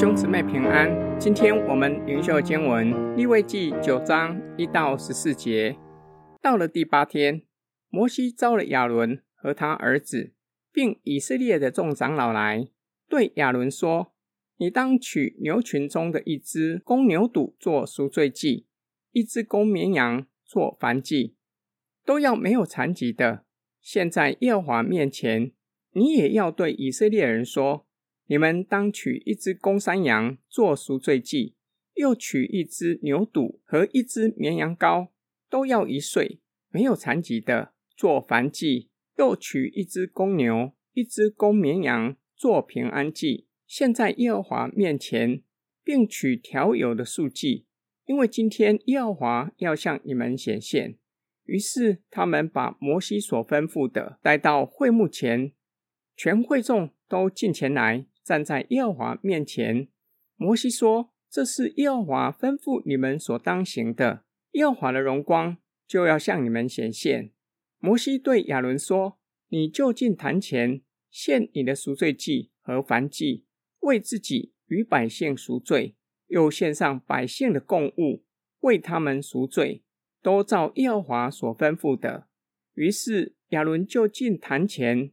兄姊妹平安，今天我们灵修经文利位记九章一到十四节。到了第八天，摩西召了亚伦和他儿子，并以色列的众长老来，对亚伦说：“你当取牛群中的一只公牛犊做赎罪祭，一只公绵羊做燔祭，都要没有残疾的。献在耶和华面前，你也要对以色列人说。”你们当取一只公山羊做赎罪祭，又取一只牛犊和一只绵羊羔，都要一岁，没有残疾的，做燔祭；又取一只公牛、一只公绵羊做平安祭，现在耶和华面前，并取调油的素祭，因为今天耶和华要向你们显现。于是他们把摩西所吩咐的带到会幕前，全会众都进前来。站在耶和华面前，摩西说：“这是耶和华吩咐你们所当行的。耶和华的荣光就要向你们显现。”摩西对亚伦说：“你就近坛前献你的赎罪祭和燔祭，为自己与百姓赎罪，又献上百姓的供物，为他们赎罪，都照耶和华所吩咐的。”于是亚伦就近坛前。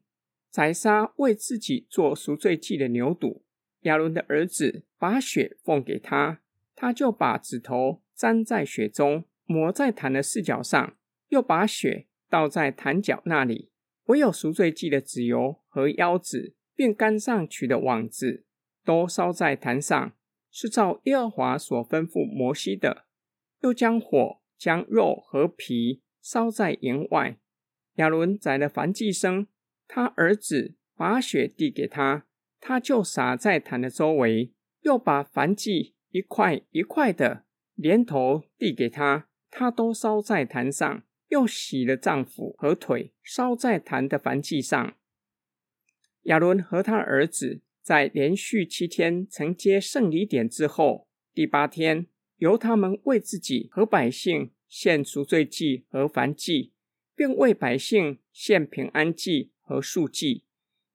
宰杀为自己做赎罪祭的牛犊，亚伦的儿子把血奉给他，他就把指头沾在血中，抹在坛的四角上，又把血倒在坛脚那里。唯有赎罪祭的脂油和腰子，并竿上取的网子，都烧在坛上，是照耶和华所吩咐摩西的。又将火将肉和皮烧在营外。亚伦宰了燔祭牲。他儿子把血递给他，他就洒在坛的周围，又把燔祭一块一块的连头递给他，他都烧在坛上，又洗了脏腑和腿，烧在坛的燔祭上。亚伦和他儿子在连续七天承接圣礼典之后，第八天由他们为自己和百姓献赎罪祭和燔祭，并为百姓献平安祭。和数祭，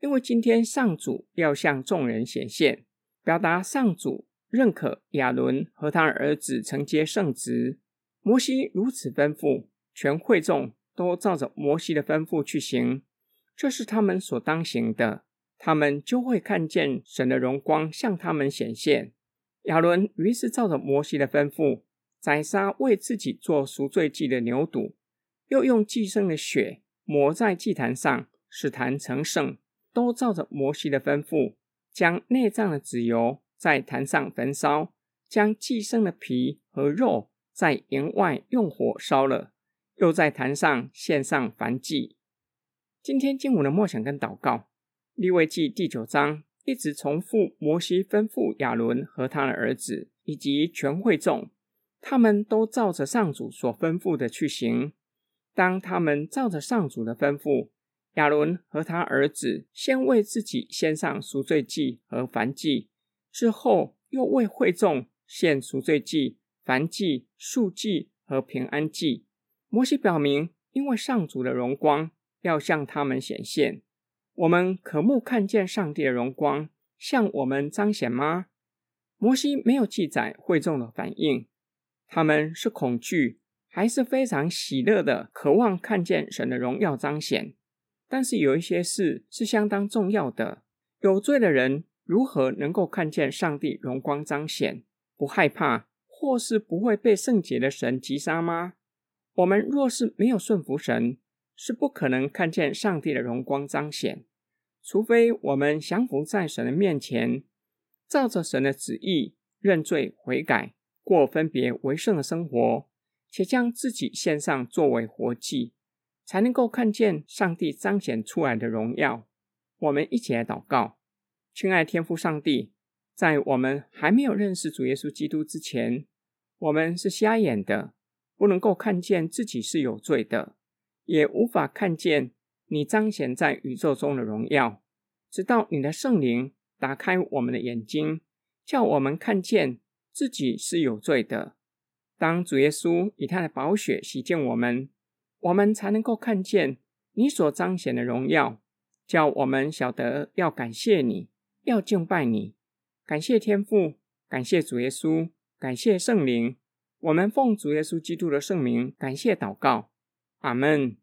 因为今天上主要向众人显现，表达上主认可亚伦和他儿子承接圣职。摩西如此吩咐，全会众都照着摩西的吩咐去行，这是他们所当行的。他们就会看见神的荣光向他们显现。亚伦于是照着摩西的吩咐，宰杀为自己做赎罪祭的牛犊，又用祭牲的血抹在祭坛上。使坛成圣，都照着摩西的吩咐，将内脏的脂油在坛上焚烧，将寄生的皮和肉在营外用火烧了，又在坛上献上燔祭。今天经文的默想跟祷告，利未记第九章一直重复摩西吩咐亚伦和他的儿子以及全会众，他们都照着上主所吩咐的去行。当他们照着上主的吩咐。亚伦和他儿子先为自己献上赎罪祭和燔祭，之后又为会众献赎罪祭、燔祭、素祭和平安祭。摩西表明，因为上主的荣光要向他们显现，我们可目看见上帝的荣光向我们彰显吗？摩西没有记载会众的反应，他们是恐惧，还是非常喜乐的，渴望看见神的荣耀彰显？但是有一些事是相当重要的。有罪的人如何能够看见上帝荣光彰显，不害怕，或是不会被圣洁的神击杀吗？我们若是没有顺服神，是不可能看见上帝的荣光彰显。除非我们降服在神的面前，照着神的旨意认罪悔改，过分别为圣的生活，且将自己献上作为活祭。才能够看见上帝彰显出来的荣耀。我们一起来祷告，亲爱天父上帝，在我们还没有认识主耶稣基督之前，我们是瞎眼的，不能够看见自己是有罪的，也无法看见你彰显在宇宙中的荣耀。直到你的圣灵打开我们的眼睛，叫我们看见自己是有罪的。当主耶稣以他的宝血洗净我们。我们才能够看见你所彰显的荣耀，叫我们晓得要感谢你，要敬拜你，感谢天父，感谢主耶稣，感谢圣灵。我们奉主耶稣基督的圣名，感谢祷告，阿门。